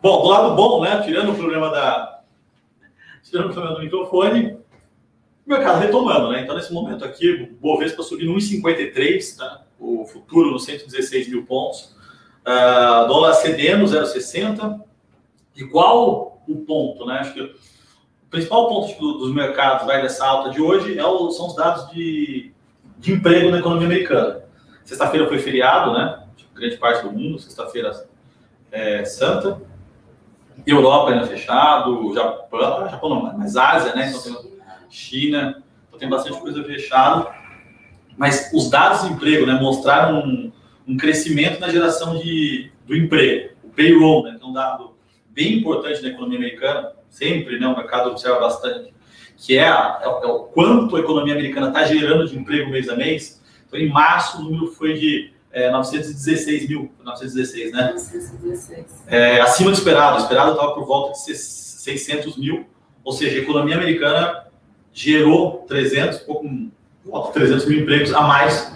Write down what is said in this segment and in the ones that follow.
Bom, do lado bom, né? Tirando o problema da. Tirando o problema do microfone, o mercado retomando, né? Então, nesse momento aqui, o Bovespa subindo 1,53, tá? O futuro nos 116 mil pontos. Uh, dólar cedendo 0,60. E qual o ponto, né? Acho que o principal ponto do, dos mercados vai dessa alta de hoje é o, são os dados de, de emprego na economia americana. Sexta-feira foi feriado, né? Grande parte do mundo, sexta-feira é, santa. Europa ainda fechado, Japão, Japão não, mas Ásia, né? Então tem China, então tem bastante coisa fechada. Mas os dados de emprego né, mostraram um, um crescimento na geração de, do emprego. O payroll, né, que é um dado bem importante na economia americana, sempre né, o mercado observa bastante, que é, a, é, é o quanto a economia americana está gerando de emprego mês a mês. Então, em março, o número foi de é, 916 mil, 916, né? 916. É, acima do esperado. O esperado estava por volta de 600 mil, ou seja, a economia americana gerou 300, pouco, 300 mil empregos a mais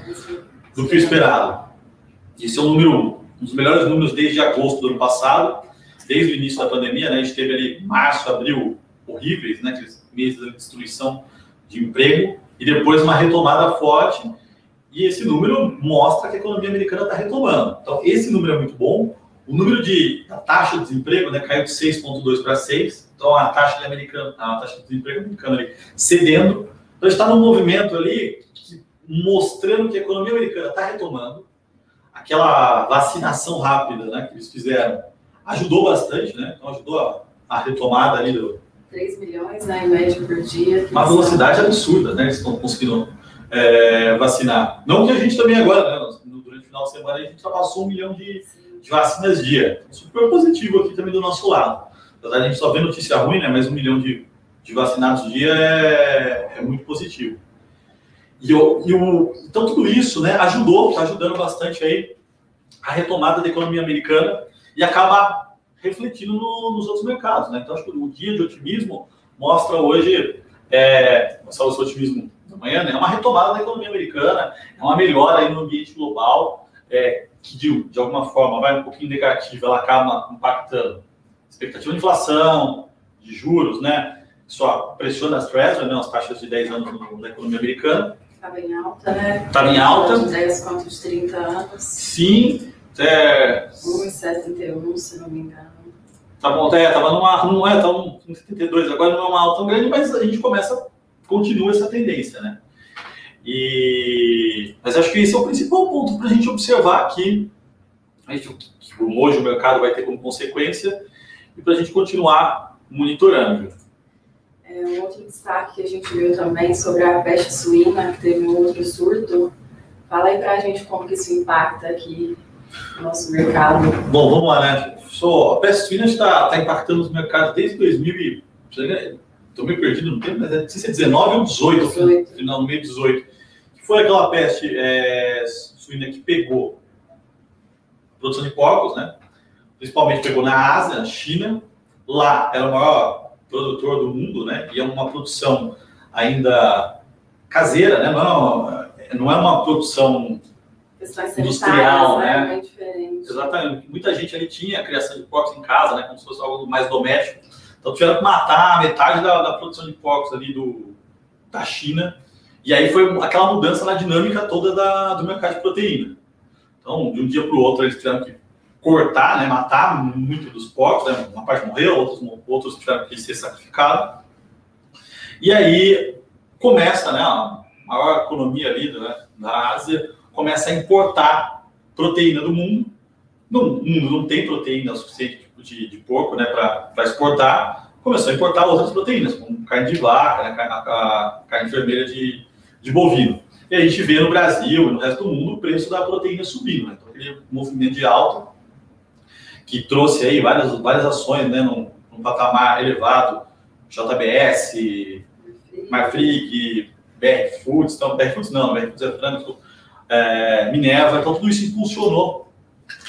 do que o esperado. Esse é um número, um dos melhores números desde agosto do ano passado, desde o início da pandemia, né? A gente teve ali março, abril horríveis, né? Aqueles meses de destruição de emprego, e depois uma retomada forte e esse número mostra que a economia americana está retomando. Então, esse número é muito bom. O número de a taxa de desemprego né, caiu de 6,2 para 6. Então, a taxa de, americana, a taxa de desemprego americana ali, cedendo. Então, está num movimento ali que, mostrando que a economia americana está retomando. Aquela vacinação rápida né, que eles fizeram ajudou bastante, né? Então, ajudou a, a retomada ali do. 3 milhões, né, em média por dia. Uma velocidade absurda, né? Eles estão conseguindo é, vacinar. Não que a gente também agora, né, durante o final de semana, a gente ultrapassou um milhão de, de vacinas dia. Super positivo aqui também do nosso lado. Apesar de a gente só ver notícia ruim, né, mas um milhão de, de vacinados dia é, é muito positivo. E, o, e o, então tudo isso né, ajudou, está ajudando bastante aí a retomada da economia americana e acaba refletindo no, nos outros mercados. Né? Então acho que o dia de otimismo mostra hoje, é, mostra o otimismo amanhã, né? É uma retomada da economia americana, é uma melhora aí no ambiente global, é, que de, de alguma forma vai um pouquinho negativa, ela acaba impactando expectativa de inflação, de juros, né? Só pressiona as Treasury, né? as taxas de 10 anos no, na economia americana. Estava em alta, né? Estava em alta. De 10 quanto de 30 anos. Sim. É... 1,71, se não me engano. Tá bom, é, tava numa, não é, um 72, agora não é uma alta tão grande, mas a gente começa continua essa tendência, né? E, mas acho que esse é o principal ponto para a gente observar aqui, gente, que hoje o mercado vai ter como consequência, e para a gente continuar monitorando. É, um outro destaque que a gente viu também sobre a peste suína, que teve um outro surto. Fala aí para a gente como que isso impacta aqui no nosso mercado. Bom, vamos lá, né? So, a peste suína está tá impactando os mercados desde 2000 estou meio perdido no tempo, mas é, não sei se é 19 ou 18, 18. final no meio 18, que foi aquela peste é, suína que pegou a produção de porcos, né? Principalmente pegou na Ásia, na China. Lá era o maior produtor do mundo, né? E é uma produção ainda caseira, né? Não, não é uma produção industrial, né? É Exatamente. Muita gente ali tinha a criação de porcos em casa, né? Como se fosse algo mais doméstico. Então tiveram que matar metade da, da produção de porcos ali do, da China. E aí foi aquela mudança na dinâmica toda da, do mercado de proteína. Então, de um dia para o outro, eles tiveram que cortar, né, matar muito dos porcos, né, uma parte morreu, outros, outros tiveram que ser sacrificados. E aí começa, né, a maior economia ali né, da Ásia, começa a importar proteína do mundo. Mundo não tem proteína suficiente de, de porco né, para exportar, começou a importar outras proteínas, como carne de vaca, né, carne, a, carne vermelha de, de bovino. E a gente vê no Brasil e no resto do mundo o preço da proteína subindo. Né? Então, aquele movimento de alta que trouxe aí várias, várias ações né, num, num patamar elevado, JBS, Marfrig, BR Foods, então, BR Foods não, BR Foods é frango, é, Minerva, então tudo isso impulsionou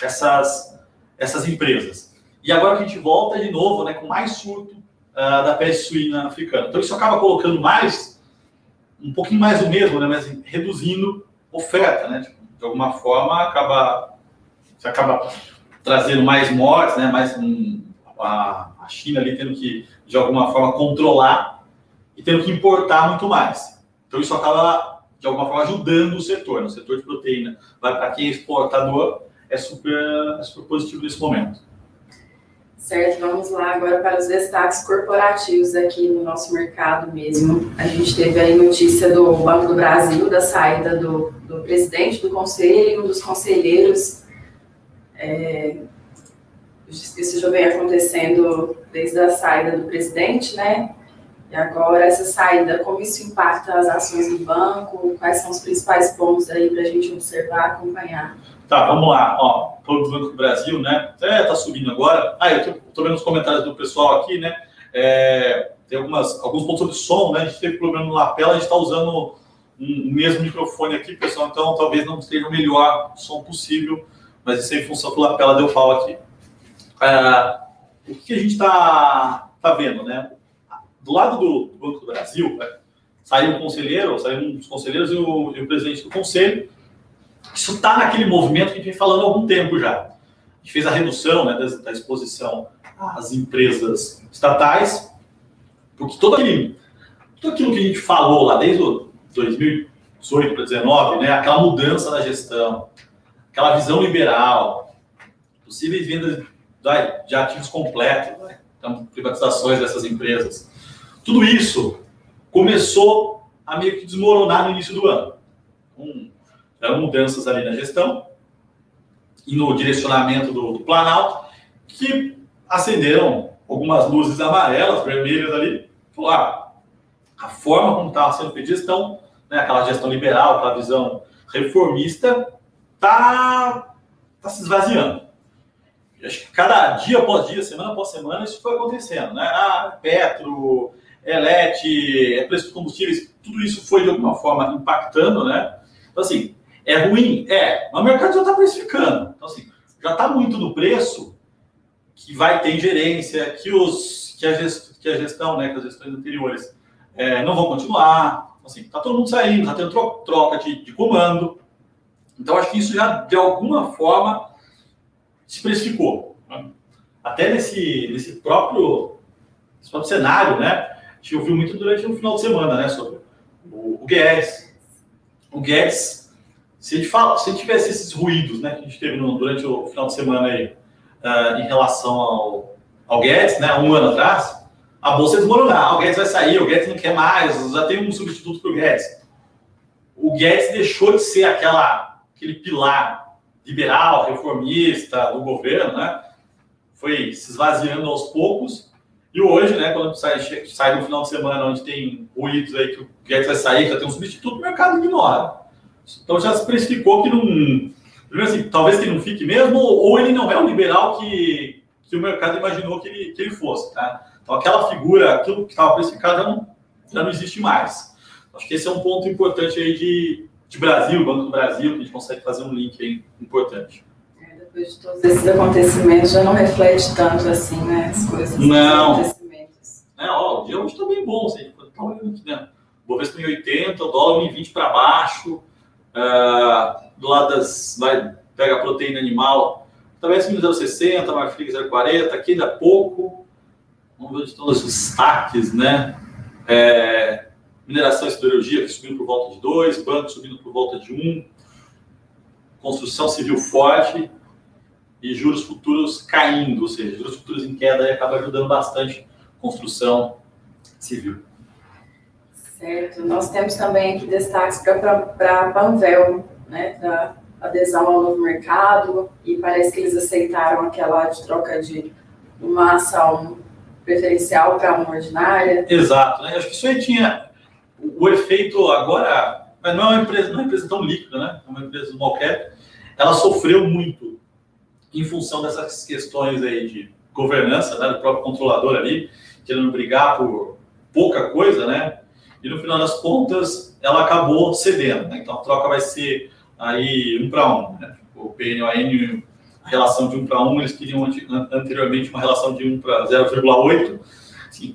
essas, essas empresas. E agora a gente volta de novo, né, com mais surto uh, da peste suína africana. Então isso acaba colocando mais, um pouquinho mais o mesmo, né, mas reduzindo oferta, né? Tipo, de alguma forma acaba, você acaba trazendo mais mortes, né, mais um, a, a China ali tendo que, de alguma forma, controlar e tendo que importar muito mais. Então, isso acaba, de alguma forma, ajudando o setor. Né? setor de proteína, vai para quem é exportador, é super, é super positivo nesse momento. Certo, vamos lá agora para os destaques corporativos aqui no nosso mercado mesmo. A gente teve aí notícia do Banco do Brasil, da saída do, do presidente do conselho e um dos conselheiros. É, isso já vem acontecendo desde a saída do presidente, né? E agora essa saída, como isso impacta as ações do banco? Quais são os principais pontos aí para a gente observar, acompanhar? Tá, vamos lá. Ó, Banco do Brasil, né? Até tá subindo agora. Ah, eu tô, tô vendo os comentários do pessoal aqui, né? É, tem algumas, alguns pontos sobre som, né? A gente teve problema no lapela, a gente está usando o mesmo microfone aqui, pessoal, então talvez não esteja o melhor som possível, mas isso é em função do lapela deu falo aqui. É, o que a gente está tá vendo, né? Do lado do, do Banco do Brasil, né? saiu um conselheiro, saiu um dos conselheiros e o, e o presidente do conselho, isso está naquele movimento que a gente vem falando há algum tempo já. A gente fez a redução né, da, da exposição às empresas estatais, porque todo, aquele, tudo aquilo que a gente falou lá desde o 2018 para 2019, né, aquela mudança na gestão, aquela visão liberal, possíveis vendas de ativos completos, então, privatizações dessas empresas, tudo isso começou a meio que desmoronar no início do ano. Um, eram mudanças ali na gestão e no direcionamento do, do Planalto que acenderam algumas luzes amarelas, vermelhas ali. Falou, ah, a forma como estava sendo feita gestão, né, aquela gestão liberal, aquela visão reformista, está tá se esvaziando. acho que cada dia após dia, semana após semana, isso foi acontecendo. Né? Ah, Petro, Elete, é preço de combustíveis, tudo isso foi de alguma forma impactando, né? Então, assim, é ruim? É, mas o mercado já está precificando. Então, assim, já está muito no preço que vai ter ingerência, que, os, que, a, gest, que a gestão, né, que as gestões anteriores é, não vão continuar. Então, assim, está todo mundo saindo, está tendo troca de, de comando. Então, acho que isso já, de alguma forma, se precificou. Né? Até nesse, nesse, próprio, nesse próprio cenário, né? A gente ouviu muito durante o final de semana, né? Sobre o, o Guedes. O Guedes se fala, se tivesse esses ruídos né, que a gente teve no, durante o final de semana aí, uh, em relação ao, ao Guedes, né, um ano atrás, a bolsa desmoronar. O Guedes vai sair, o Guedes não quer mais, já tem um substituto para o Guedes. O Guedes deixou de ser aquela, aquele pilar liberal, reformista do governo, né? Foi se esvaziando aos poucos. E hoje, né, quando sai, sai no final de semana, onde tem ruídos aí que o Guedes vai sair, já tem um substituto, o mercado ignora. Então já se precificou que não. Assim, talvez que não fique mesmo, ou ele não é o liberal que, que o mercado imaginou que ele, que ele fosse. Tá? Então aquela figura, aquilo que estava precificado já não, já não existe mais. Acho que esse é um ponto importante aí de, de Brasil, Banco do Brasil, que a gente consegue fazer um link aí importante. É, depois de todos esses acontecimentos, já não reflete tanto assim, né? As coisas. Não. Acontecimentos. É, ó, o dia hoje está bem bom, assim, tá olhando aqui, né? O Bovespa em 80, o dólar em 20 para baixo. Uh, do lado das. Vai, pega proteína animal, talvez acima 0,60, Marfrig 0,40, aqui ainda é pouco. Vamos ver de todos os destaques, né? É, mineração e siderurgia subindo por volta de 2, banco subindo por volta de 1, um, construção civil forte e juros futuros caindo, ou seja, juros futuros em queda acaba ajudando bastante construção civil. Certo. Nós temos também aqui destaques para a Panvel, né, da adesão ao novo mercado, e parece que eles aceitaram aquela de troca de uma ação preferencial para uma ordinária. Exato. Né? Acho que isso aí tinha o efeito agora, mas não é uma empresa, não é uma empresa tão líquida, né? É uma empresa small cap. Ela sofreu muito em função dessas questões aí de governança, né, do próprio controlador ali, querendo brigar por pouca coisa, né? E no final das contas ela acabou cedendo. Né? Então a troca vai ser aí um para um. Né? O PNON, a relação de um para um, eles queriam anteriormente uma relação de 1 para 0,8.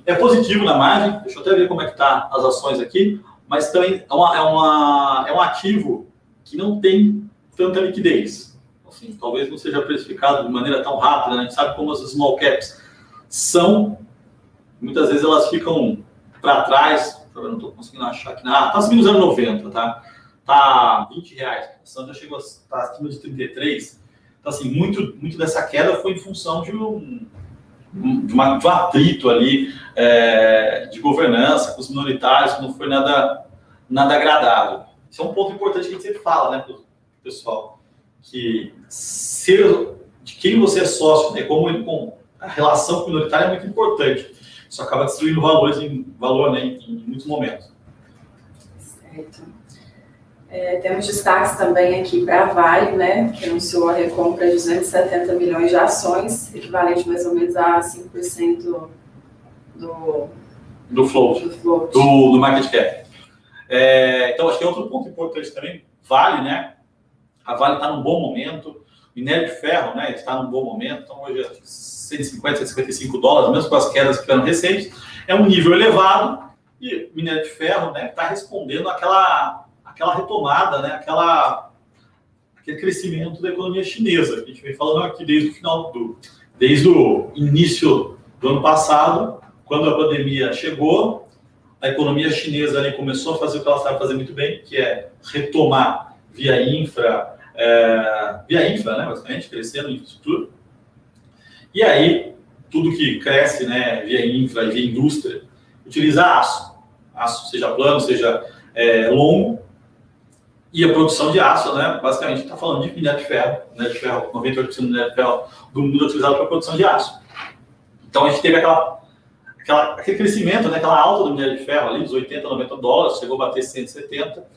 É positivo na margem, deixa eu até ver como é que tá as ações aqui, mas também é, uma, é, uma, é um ativo que não tem tanta liquidez. Assim, talvez não seja precificado de maneira tão rápida, né? a gente sabe como as small caps são, muitas vezes elas ficam para trás, eu não estou conseguindo achar aqui, ah, está subindo nos anos 90, tá? Tá 20 reais, a ação já chegou a tá acima de 33, então assim, muito, muito dessa queda foi em função de um, de, uma, de um atrito ali é, de governança com os minoritários, que não foi nada, nada agradável. Isso é um ponto importante que a gente sempre fala, né, pessoal, que ser de quem você é sócio, né, como, com a relação minoritária é muito importante. Isso acaba destruindo valores em valor né, em, em muitos momentos. Certo. É, temos destaques também aqui para a Vale, né, que anunciou a recompra de 270 milhões de ações, equivalente mais ou menos a 5% do, do float, do, float. do, do market cap. É, então, acho que é outro ponto importante também, Vale, né? A Vale está num bom momento, minério de ferro, né, está num bom momento, então hoje é 150, 155 dólares, mesmo com as quedas que foram recentes, é um nível elevado e minério de ferro, né, está respondendo àquela, àquela retomada, né, aquela, aquele crescimento da economia chinesa, que a gente vem falando aqui desde o final do, desde o início do ano passado, quando a pandemia chegou, a economia chinesa ali começou a fazer o que ela sabe fazer muito bem, que é retomar via infra, é, via infra, né, basicamente, crescendo infraestrutura. E aí, tudo que cresce né, via infra e via indústria, utiliza aço. Aço, seja plano, seja é, longo. E a produção de aço, né, basicamente, está falando de minério de ferro. Minério de ferro, 98% do minério de ferro do mundo é utilizado para a produção de aço. Então, a gente teve aquela, aquela, aquele crescimento, né, aquela alta do minério de ferro ali, dos 80, 90 dólares, chegou a bater 170.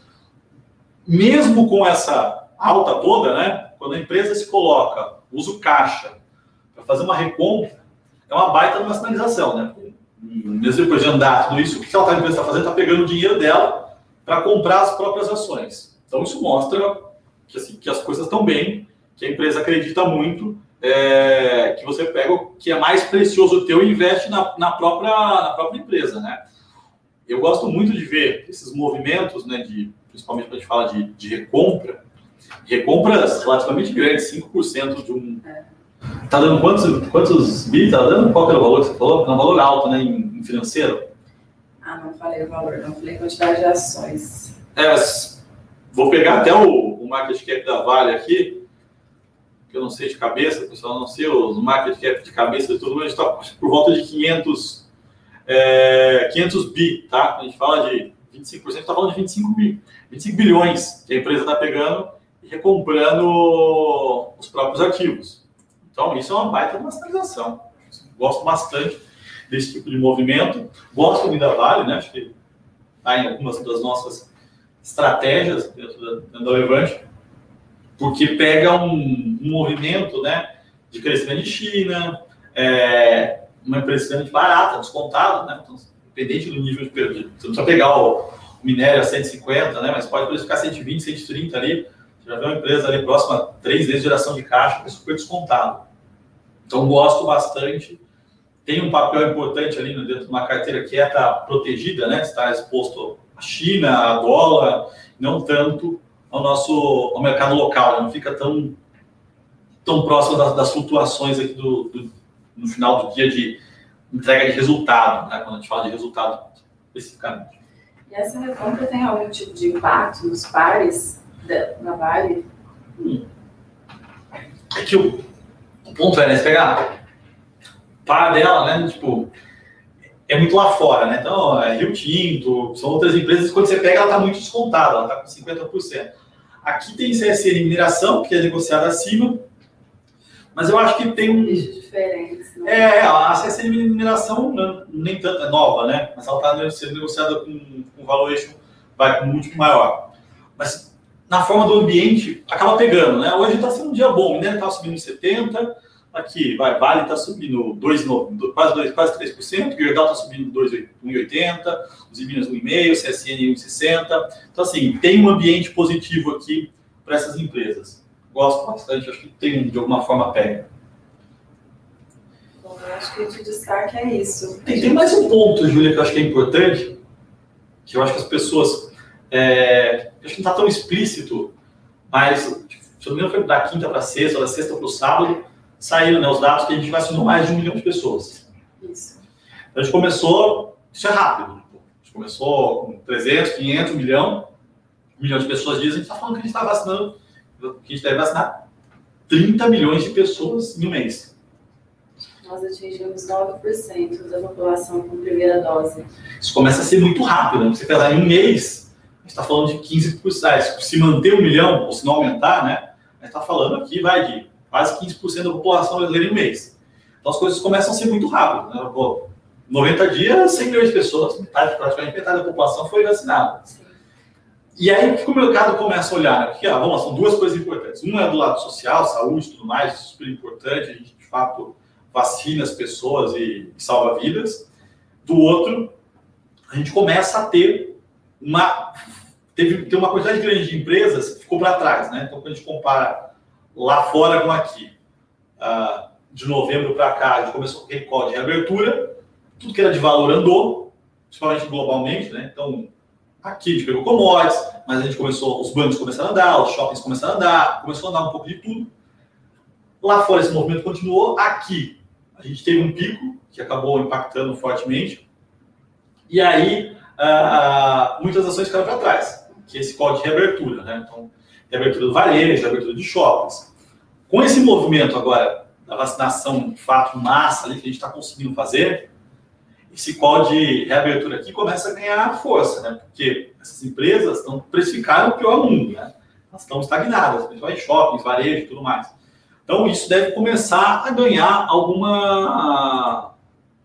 Mesmo com essa alta toda, né? Quando a empresa se coloca, usa o caixa para fazer uma recompra, é uma baita de uma sinalização, né? Mesmo depois de andar tudo isso, o que ela está fazendo? Está pegando o dinheiro dela para comprar as próprias ações. Então isso mostra que, assim, que as coisas estão bem, que a empresa acredita muito, é, que você pega o que é mais precioso teu e investe na, na, própria, na própria empresa, né? Eu gosto muito de ver esses movimentos, né, de, principalmente quando a gente fala de, de recompra, recompras relativamente grandes, 5% de um. Tá dando quantos, quantos bi? Tá dando? Qual que era o valor que você falou? É um valor alto, né, em, financeiro? Ah, não falei o valor, não falei quantidade de ações. É, vou pegar até o, o market cap da Vale aqui, que eu não sei de cabeça, pessoal, não sei os market cap de cabeça e tudo, mas está por volta de 500, é, 500 bi, tá? A gente fala de 25%, está falando de 25 bi, 25 bilhões que a empresa está pegando recomprando os próprios ativos. Então, isso é uma baita sinalização. Gosto bastante desse tipo de movimento. Gosto muito da Vale, né? Acho que está em algumas das nossas estratégias dentro da, da Levante, porque pega um, um, movimento né, de crescimento de China, é, uma empresa barata, descontada, né? Então, independente do nível de perda. Você não precisa pegar o, o minério a 150, né? Mas pode ficar 120, 130 ali já vê uma empresa ali próxima três vezes geração de caixa, é super descontado. Então, gosto bastante. Tem um papel importante ali dentro de uma carteira que é estar protegida, né? Estar exposto à China, à dólar, não tanto ao nosso ao mercado local, né? não fica tão, tão próximo das, das flutuações aqui do, do, no final do dia de entrega de resultado, né? quando a gente fala de resultado especificamente. E essa recompra tem algum tipo de impacto nos pares na Vale? Hum. É que o, o ponto é, né? Você pegar para dela, né? Tipo, é muito lá fora, né? Então, é Rio Tinto, são outras empresas, quando você pega, ela está muito descontada, ela está com 50%. Aqui tem CSN Mineração, que é negociada acima, mas eu acho que tem um. Diferente. Né? É, a CSN Mineração nem tanto é nova, né? Mas ela está sendo negociada com, com valuation, vai com múltiplo maior. Mas na forma do ambiente, acaba pegando, né? Hoje está sendo um dia bom, né? Está subindo 70, aqui, vai, Vale está subindo 2, quase, 2, quase 3%, Gerdau está subindo 1,80, os Minas 1,5%, CSN 1,60%. Então, assim, tem um ambiente positivo aqui para essas empresas. Gosto bastante, acho que tem, de alguma forma, pega. Bom, eu acho que o destaque é isso. Tem, tem mais um ponto, Júlia, que eu acho que é importante, que eu acho que as pessoas é, acho que não está tão explícito, mas se não me engano foi da quinta para sexta, ou da sexta para o sábado, saíram né, os dados que a gente vacinou mais de um milhão de pessoas. Isso. Então, a gente começou, isso é rápido. A gente começou com 300, 500, 1 milhão, 1 milhão de pessoas dizem, a gente está falando que a gente está vacinando, que a gente deve vacinar 30 milhões de pessoas em um mês. Nós atingimos 9% da população com primeira dose. Isso começa a ser muito rápido, né? Você pensar em um mês, a gente está falando de 15%. Se manter um milhão, ou se não aumentar, né? A gente está falando aqui, vai de quase 15% da população brasileira em um mês. Então as coisas começam a ser muito rápido. Né? Pô, 90 dias, 100 milhões de pessoas, metade, praticamente metade da população foi vacinada. E aí, o que o mercado começa a olhar? Né? Porque, vamos lá, são duas coisas importantes. Uma é do lado social, saúde e tudo mais, super importante, a gente, de fato, vacina as pessoas e, e salva vidas. Do outro, a gente começa a ter uma teve uma quantidade grande de empresas que ficou para trás, né? Então, quando a gente compara lá fora com aqui, uh, de novembro para cá, a gente começou com aquele código de reabertura, tudo que era de valor andou, principalmente globalmente, né? Então, aqui a gente pegou commodities, mas a gente começou, os bancos começaram a andar, os shoppings começaram a andar, começou a andar um pouco de tudo. Lá fora esse movimento continuou, aqui a gente teve um pico que acabou impactando fortemente, e aí uh, muitas ações ficaram para trás, que é esse código de reabertura, né? Então, reabertura do varejo, reabertura de shoppings. Com esse movimento agora da vacinação, de fato, massa ali que a gente está conseguindo fazer, esse call de reabertura aqui começa a ganhar força, né? Porque essas empresas estão precificando o pior mundo, né? Elas estão estagnadas, principalmente shoppings, varejo e tudo mais. Então, isso deve começar a ganhar alguma,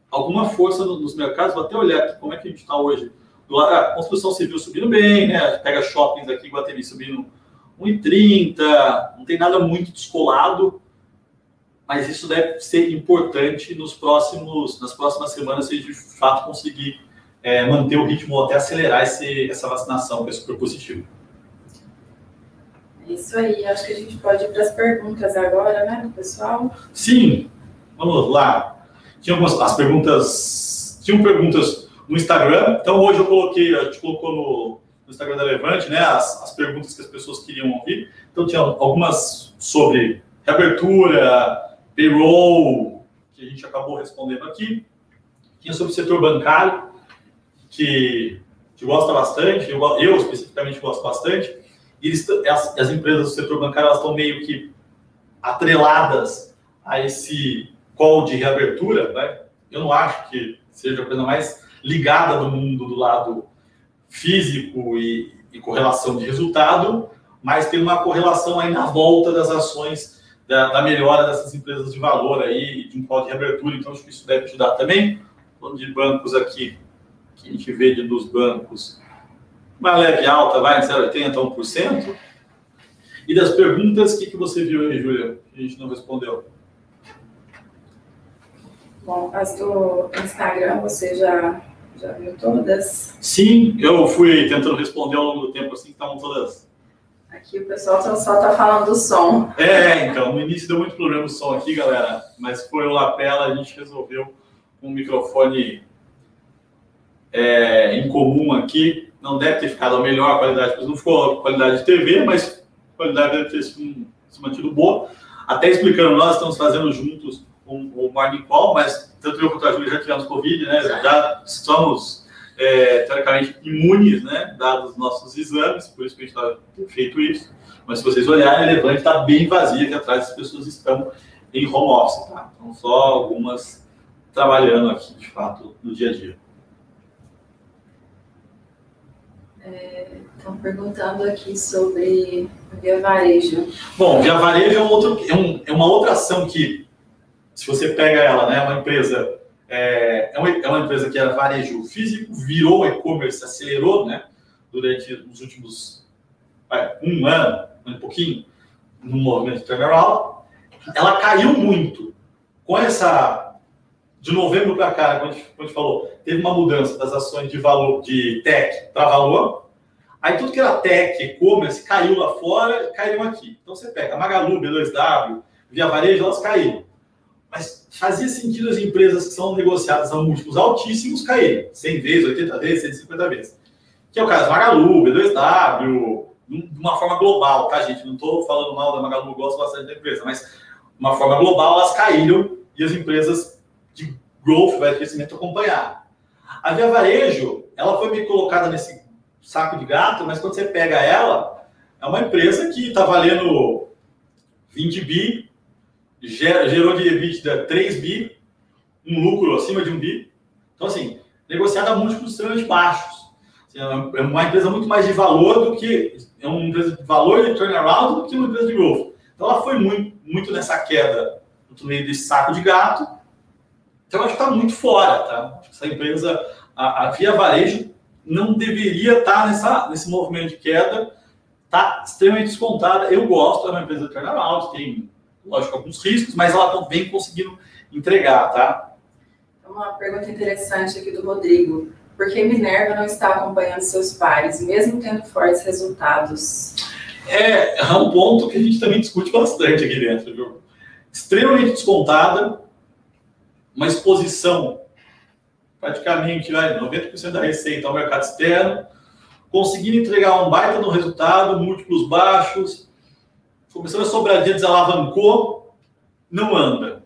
alguma força nos mercados. Vou até olhar aqui como é que a gente está hoje. A construção civil subindo bem, né? Pega shoppings aqui, Guatemi subindo 1,30, não tem nada muito descolado mas isso deve ser importante nos próximos, nas próximas semanas, se a gente de fato conseguir é, manter o ritmo ou até acelerar esse, essa vacinação, que é super positivo. Isso aí, acho que a gente pode ir para as perguntas agora, né, pessoal? Sim, vamos lá. Tinha algumas as perguntas, tinham perguntas no Instagram, então hoje eu coloquei, a gente colocou no, no Instagram da Levante, né, as, as perguntas que as pessoas queriam ouvir. Então tinha algumas sobre reabertura, payroll, que a gente acabou respondendo aqui. Tinha sobre o setor bancário, que, que gosta bastante, eu, eu especificamente gosto bastante. E eles, as, as, empresas do setor bancário estão meio que atreladas a esse call de reabertura. Né? Eu não acho que seja a coisa mais ligada do mundo do lado físico e, e correlação de resultado, mas tem uma correlação aí na volta das ações da, da, melhora dessas empresas de valor aí, de um call de reabertura, então acho que isso deve ajudar também. Falando de bancos aqui, que a gente vê de, dos bancos, uma leve alta, vai em 0,80% a 1%. E das perguntas, o que, que você viu aí, Júlia, a gente não respondeu? Bom, as do Instagram você já, já viu todas? Sim, eu fui tentando responder ao longo do tempo, assim, que estavam todas Aqui o pessoal só está falando do som. É, então, no início deu muito problema o som aqui, galera, mas foi o lapela, a gente resolveu um microfone é, em comum aqui. Não deve ter ficado a melhor qualidade, porque não ficou a qualidade de TV, mas a qualidade deve ter se mantido boa. Até explicando, nós estamos fazendo juntos o Morning Call, mas tanto eu quanto a Júlia já tivemos Covid, né? Já somos é, teoricamente imunes, né, dados os nossos exames, por isso que a gente está feito isso. Mas se vocês olharem, a Levante está bem vazia, que atrás as pessoas estão em home office, tá? Então, só algumas trabalhando aqui, de fato, no dia a dia. Estão é, perguntando aqui sobre Via Varejo. Bom, Via Varejo é, um outro, é, um, é uma outra ação que, se você pega ela, né, uma empresa é, é, uma, é uma empresa que era varejo físico, virou e-commerce, acelerou, né? Durante os últimos um ano, um pouquinho, no movimento de turnaround. Ela caiu muito. Com essa. De novembro para cá, como a, gente, a gente falou, teve uma mudança das ações de valor de tech para valor. Aí tudo que era tech, e-commerce, caiu lá fora, caíram aqui. Então você pega Magalu, B2W, Via Varejo, elas caíram. Mas fazia sentido as empresas que são negociadas a múltiplos altíssimos caírem, 100 vezes, 80 vezes, 150 vezes. Que é o caso Magalu, B2W, de uma forma global, tá, gente? Não estou falando mal da Magalu, gosto bastante da empresa, mas de uma forma global elas caíram e as empresas de growth, vai crescimento acompanhar. A Via Varejo, ela foi meio colocada nesse saco de gato, mas quando você pega ela, é uma empresa que está valendo 20 bi, gerou de EBITDA 3 bi, um lucro acima de um bi. Então, assim, negociada a múltiplos extremamente baixos. Assim, é uma empresa muito mais de valor do que é uma empresa de valor de turnaround do que uma empresa de growth. Então, ela foi muito, muito nessa queda no meio desse saco de gato. Então, acho que está muito fora, tá? Essa empresa, a, a Via Varejo, não deveria estar tá nessa, nesse movimento de queda. Está extremamente descontada. Eu gosto, é uma empresa de turnaround, tem, lógico, alguns riscos, mas ela vem conseguindo entregar, tá? Uma pergunta interessante aqui do Rodrigo. Por que Minerva não está acompanhando seus pares, mesmo tendo fortes resultados? É, é um ponto que a gente também discute bastante aqui dentro, viu? Extremamente descontada, uma exposição praticamente vai, 90% da receita ao mercado externo, conseguindo entregar um baita no resultado, múltiplos baixos, começando a sobradinha desalavancou, não anda.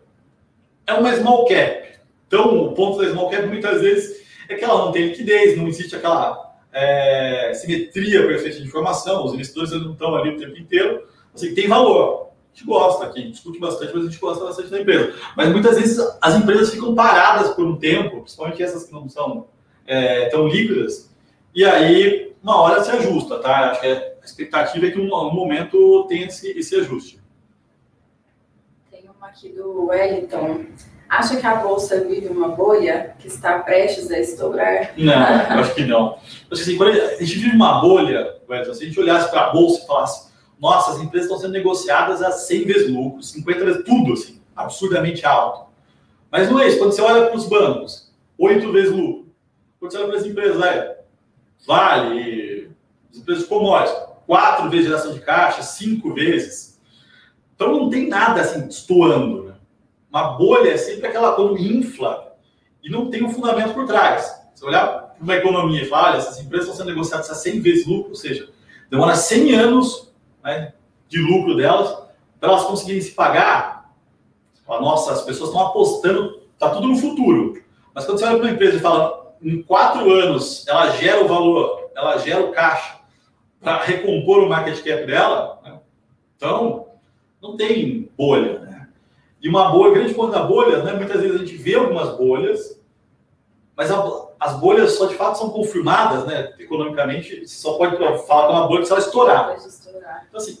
É uma small cap. Então, o ponto da small cap muitas vezes é que ela não tem liquidez, não existe aquela é, simetria perfeita de informação, os investidores não estão ali o tempo inteiro, assim, tem valor. A gente gosta aqui, a gente discute bastante, mas a gente gosta bastante da empresa. Mas muitas vezes as empresas ficam paradas por um tempo, principalmente essas que não são é, tão líquidas, e aí uma hora se ajusta, tá? Acho que a expectativa é que um, um momento tenha esse, esse ajuste. Tem uma aqui do Wellington. Acha que a bolsa vive uma bolha que está prestes a estourar? Não, acho que não. Assim, quando a gente vive uma bolha, Wellington, se a gente olhasse para a bolsa e falasse nossa, as empresas estão sendo negociadas a 100 vezes lucro, 50 vezes, tudo assim, absurdamente alto. Mas não é isso. Quando você olha para os bancos, 8 vezes lucro. Quando você olha para as empresas, é, Vale, as empresas de commodities, 4 vezes geração de caixa, 5 vezes. Então não tem nada assim estourando. Né? Uma bolha é sempre aquela quando infla e não tem um fundamento por trás. Você olhar para uma economia e olha, essas empresas estão sendo negociadas a 100 vezes lucro, ou seja, demora 100 anos né, de lucro delas, para elas conseguirem se pagar. Nossa, as pessoas estão apostando, está tudo no futuro. Mas quando você olha para uma empresa e fala, em quatro anos ela gera o valor, ela gera o caixa para recompor o market cap dela, né? então não tem bolha. Né? E uma bolha, grande ponto da bolha, né? muitas vezes a gente vê algumas bolhas, mas a, as bolhas só de fato são confirmadas, né? Economicamente, você só pode falar que é uma bolha se ela estourar. Então, assim,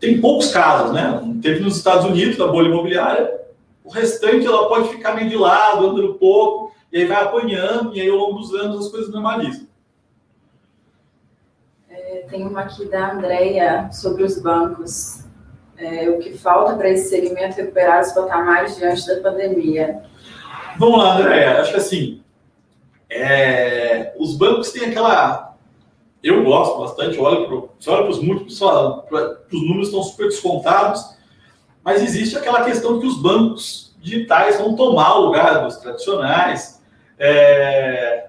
tem poucos casos, né? Teve nos Estados Unidos, da bolha imobiliária, o restante ela pode ficar meio de lado, andando pouco, e aí vai apanhando, e aí ao longo dos anos as coisas normalizam. Tem uma aqui da Andrea sobre os bancos. É, o que falta para esse segmento recuperar os patamares diante da pandemia? Vamos lá, Andréia. Acho que assim, é, os bancos têm aquela eu gosto bastante, olho para, você olha para os múltiplos, os números estão super descontados, mas existe aquela questão que os bancos digitais vão tomar o lugar dos tradicionais, é,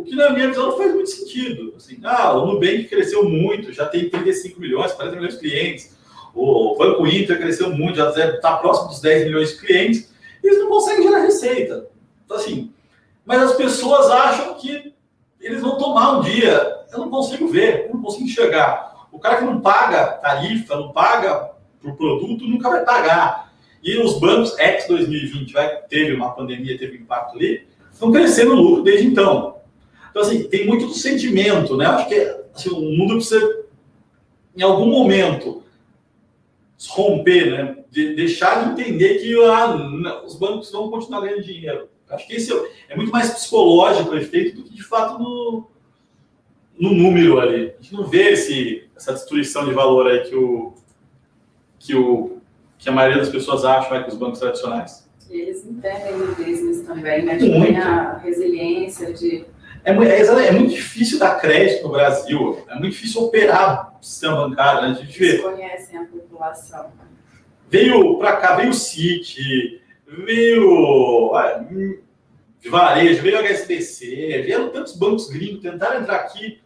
o que na minha visão não faz muito sentido. Assim, ah, o Nubank cresceu muito, já tem 35 milhões, 40 milhões de clientes, o Banco Inter cresceu muito, já está próximo dos 10 milhões de clientes, eles não conseguem gerar receita. Então, assim, mas as pessoas acham que eles vão tomar um dia eu não consigo ver, eu não consigo enxergar. O cara que não paga tarifa, não paga o produto, nunca vai pagar. E os bancos, ex 2020, vai, teve uma pandemia, teve impacto ali, estão crescendo no lucro desde então. Então, assim, tem muito do sentimento, né? Acho que assim, o mundo precisa, em algum momento, romper, né? De deixar de entender que ah, os bancos vão continuar ganhando dinheiro. Acho que esse é, é muito mais psicológico o efeito do que, de fato, no, no número ali. A gente não vê esse, essa destruição de valor aí que, o, que, o, que a maioria das pessoas acham né, que os bancos tradicionais. E eles entendem do business também, né? Tem a resiliência de. É, é, é, muito difícil dar crédito no Brasil, é muito difícil operar o sistema bancário. Né? A gente vê. Eles conhecem a população. Veio para cá, veio o Citi, veio ah, de varejo, veio o HSBC, vieram tantos bancos gringos, tentaram entrar aqui,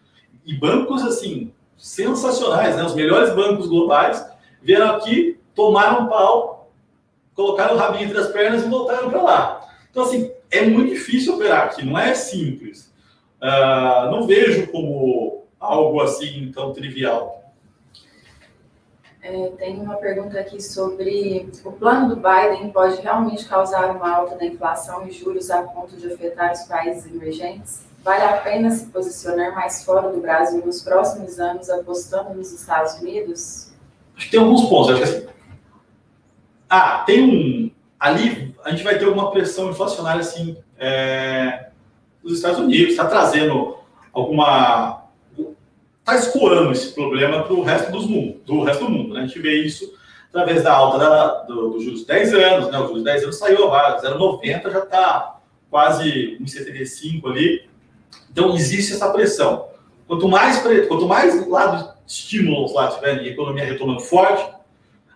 e bancos assim sensacionais, né? Os melhores bancos globais vieram aqui, tomaram um pau, colocaram o rabinho entre as pernas e voltaram para lá. Então assim é muito difícil operar aqui, não é simples. Uh, não vejo como algo assim tão trivial. É, tem uma pergunta aqui sobre o plano do Biden pode realmente causar uma alta da inflação e juros a ponto de afetar os países emergentes? Vale a pena se posicionar mais fora do Brasil nos próximos anos, apostando nos Estados Unidos? Acho que tem alguns pontos. Acho que assim, ah, tem um. Ali a gente vai ter uma pressão inflacionária assim é, nos Estados Unidos, está trazendo alguma está escoando esse problema para o resto dos mundo, do resto do mundo. Né? A gente vê isso através da alta da, do, do juros de 10 anos, né? O juros de 10 anos saiu abaixo, 0,90 já está quase 1,75 ali. Então existe essa pressão. Quanto mais, quanto mais lado estímulos lá tiver e economia retomando forte,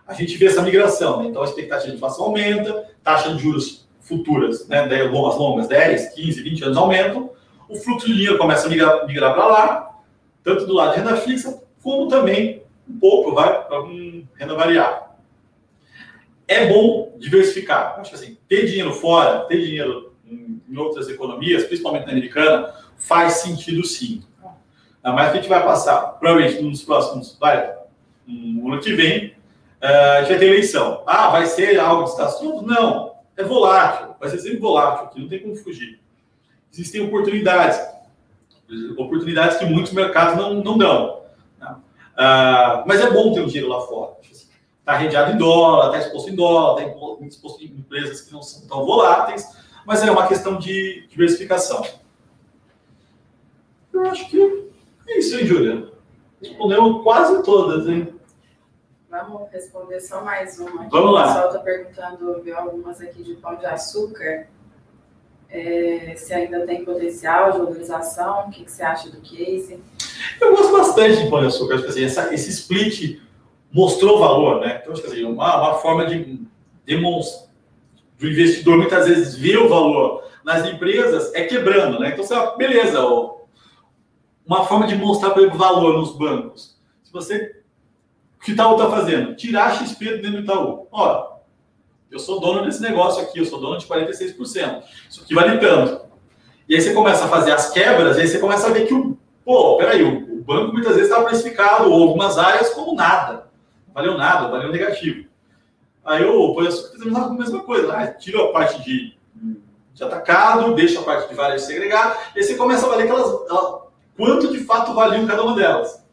a gente vê essa migração. Né? Então a expectativa de inflação aumenta, taxa de juros futuras, né, as longas, 10, 15, 20 anos aumentam, o fluxo de dinheiro começa a migrar, migrar para lá, tanto do lado de renda fixa, como também um pouco vai para um renda variável. É bom diversificar. Acho que assim, ter dinheiro fora, ter dinheiro em, outras economias, principalmente na americana, faz sentido sim. Mas a gente vai passar, provavelmente nos próximos, vai, no ano que vem, uh, a gente vai ter eleição. Ah, vai ser algo de estação? Não, é volátil, vai ser sempre volátil, aqui não tem como fugir. Existem oportunidades oportunidades que muitos mercados não, não dão. Né? Ah, mas é bom ter o dinheiro lá fora. Está redeado em dólar, está exposto em dólar, está exposto em empresas que não são tão voláteis, mas é uma questão de diversificação. Eu acho que é isso, hein, Júlia? Respondemos quase todas, hein? Vamos responder só mais uma. Aqui. Vamos lá. O pessoal está perguntando, viu algumas aqui de pão de açúcar é, se ainda tem potencial de valorização, o que, que você acha do case? Eu gosto bastante de Pão de Açúcar, acho que assim, essa, esse split mostrou valor, né? Então, acho que assim, uma, uma forma de demonstrar, do investidor muitas vezes ver o valor nas empresas é quebrando, né? Então, você, beleza, ó, uma forma de mostrar, por exemplo, valor nos bancos. Se você, o que Itaú está fazendo? Tirar XP dentro do Itaú. Ó, eu sou dono desse negócio aqui, eu sou dono de 46%. Isso aqui vale tanto. E aí você começa a fazer as quebras, e aí você começa a ver que o. Pô, peraí, o, o banco muitas vezes estava precificado, ou algumas áreas, como nada. Valeu nada, valeu negativo. Aí eu, por isso, fizemos a mesma coisa. Ah, tira a parte de, de atacado, deixa a parte de varejo segregado, e aí você começa a valer aquelas, aquelas quanto de fato valiam cada uma delas.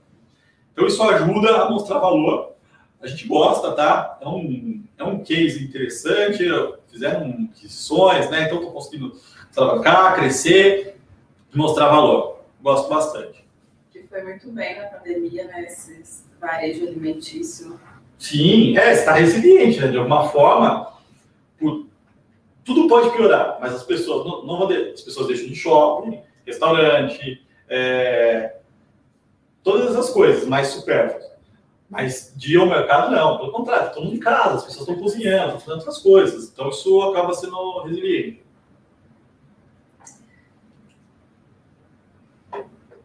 Então isso ajuda a mostrar valor. A gente gosta, tá? É um, é um case interessante, fizeram aquisições, né? Então estou conseguindo alavancar, crescer, mostrar valor. Gosto bastante. Que foi muito bem na pandemia, né? Esse varejo alimentício. Sim, é, está resiliente, né? De alguma forma, por... tudo pode piorar, mas as pessoas não, não vão de... as pessoas deixam de shopping, restaurante, é... todas essas coisas mais supérfluas. Mas dia ao mercado, não. Pelo contrário, todo mundo em casa, as pessoas estão cozinhando, estão fazendo outras coisas. Então, isso acaba sendo resiliente.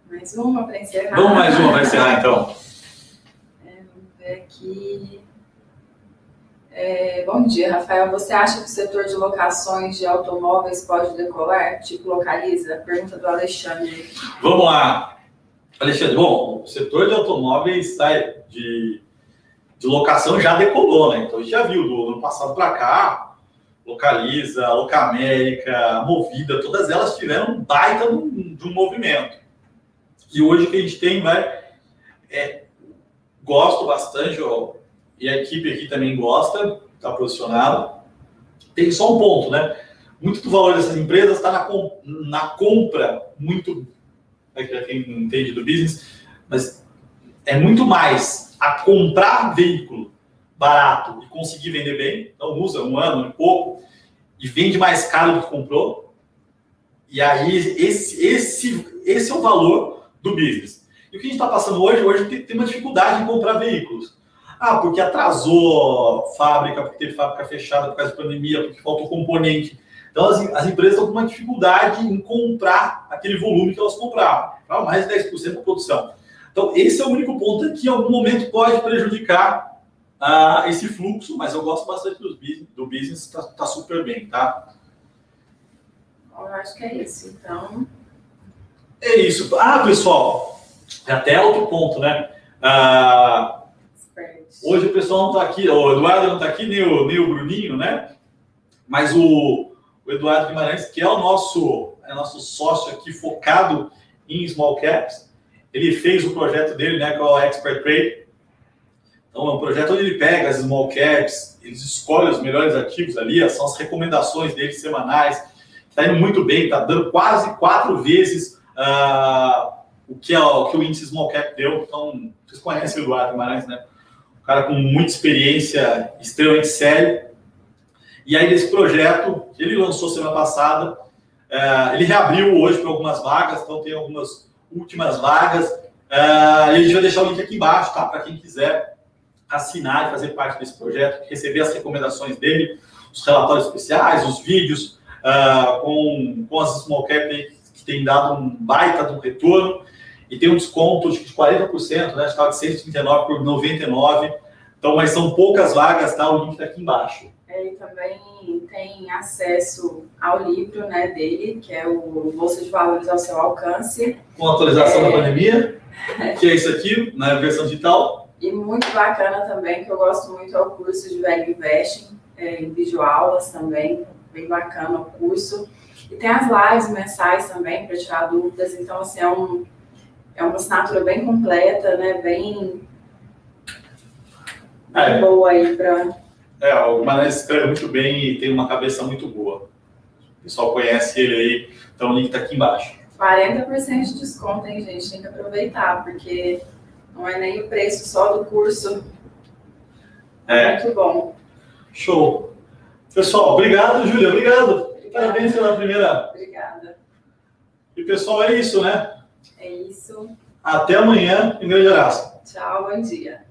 Mais uma para encerrar. Vamos mais uma para encerrar, então. É, vamos ver aqui. É, bom dia, Rafael. Você acha que o setor de locações de automóveis pode decolar? Tipo, localiza? Pergunta do Alexandre. Vamos lá. Alexandre, bom, o setor de automóveis está de, de locação já decolou, né? Então a gente já viu do ano passado para cá, Localiza, Locamérica, Movida, todas elas tiveram um baita de um, de um movimento. E hoje o que a gente tem vai. É, gosto bastante, ó, e a equipe aqui também gosta, está posicionada. Tem só um ponto, né? Muito do valor dessas empresas está na, na compra, muito. É que quem entende do business, mas é muito mais a comprar veículo barato e conseguir vender bem, então usa um ano e pouco e vende mais caro do que comprou. E aí esse, esse, esse é o valor do business. E o que a gente está passando hoje, hoje tem, tem uma dificuldade em comprar veículos. Ah, porque atrasou fábrica, porque teve fábrica fechada por causa da pandemia, porque faltou componente. Então, as, as empresas estão com uma dificuldade em comprar aquele volume que elas compraram. Mais de 10% da produção. Então, esse é o único ponto que em algum momento pode prejudicar uh, esse fluxo, mas eu gosto bastante do business, do business está tá super bem, tá? Eu acho que é isso. Então. É isso. Ah, pessoal, é até outro ponto, né? Ah, hoje o pessoal não está aqui, o Eduardo não está aqui, nem o, nem o Bruninho, né? Mas o, Eduardo Guimarães, que é o nosso, é nosso sócio aqui focado em small caps, ele fez o projeto dele, né, que é o Expert Trade. Então, é um projeto onde ele pega as small caps, eles escolhem os melhores ativos ali, são as recomendações dele semanais. Está indo muito bem, está dando quase quatro vezes uh, o, que é, o que o índice small cap deu. Então, vocês conhecem o Eduardo Guimarães, né? Um cara com muita experiência, extremamente sério. E aí, nesse projeto ele lançou semana passada, uh, ele reabriu hoje para algumas vagas, então tem algumas últimas vagas. Uh, e a gente vai deixar o link aqui embaixo, tá? Para quem quiser assinar e fazer parte desse projeto, receber as recomendações dele, os relatórios especiais, os vídeos uh, com, com as small cap que tem dado um baita de um retorno e tem um desconto de 40%, né? Estava de 139 por 99. Então, mas são poucas vagas, tá? O link está aqui embaixo. É, e também tem acesso ao livro né, dele, que é o Bolsa de Valores ao seu alcance. Com atualização é... da pandemia, que é isso aqui, na versão digital. E muito bacana também, que eu gosto muito, é o curso de Value Investing, é, em videoaulas também, bem bacana o curso. E tem as lives mensais também, para tirar dúvidas. Então, assim, é, um, é uma assinatura bem completa, né? Bem, bem é. boa aí para é, o Guimarães escreve muito bem e tem uma cabeça muito boa. O pessoal conhece ele aí, então o link está aqui embaixo. 40% de desconto, hein, gente? Tem que aproveitar, porque não é nem o preço só do curso. É. Muito bom. Show. Pessoal, obrigado, Júlia. Obrigado. Parabéns pela primeira. Obrigada. E pessoal, é isso, né? É isso. Até amanhã. Um grande abraço. Tchau, bom dia.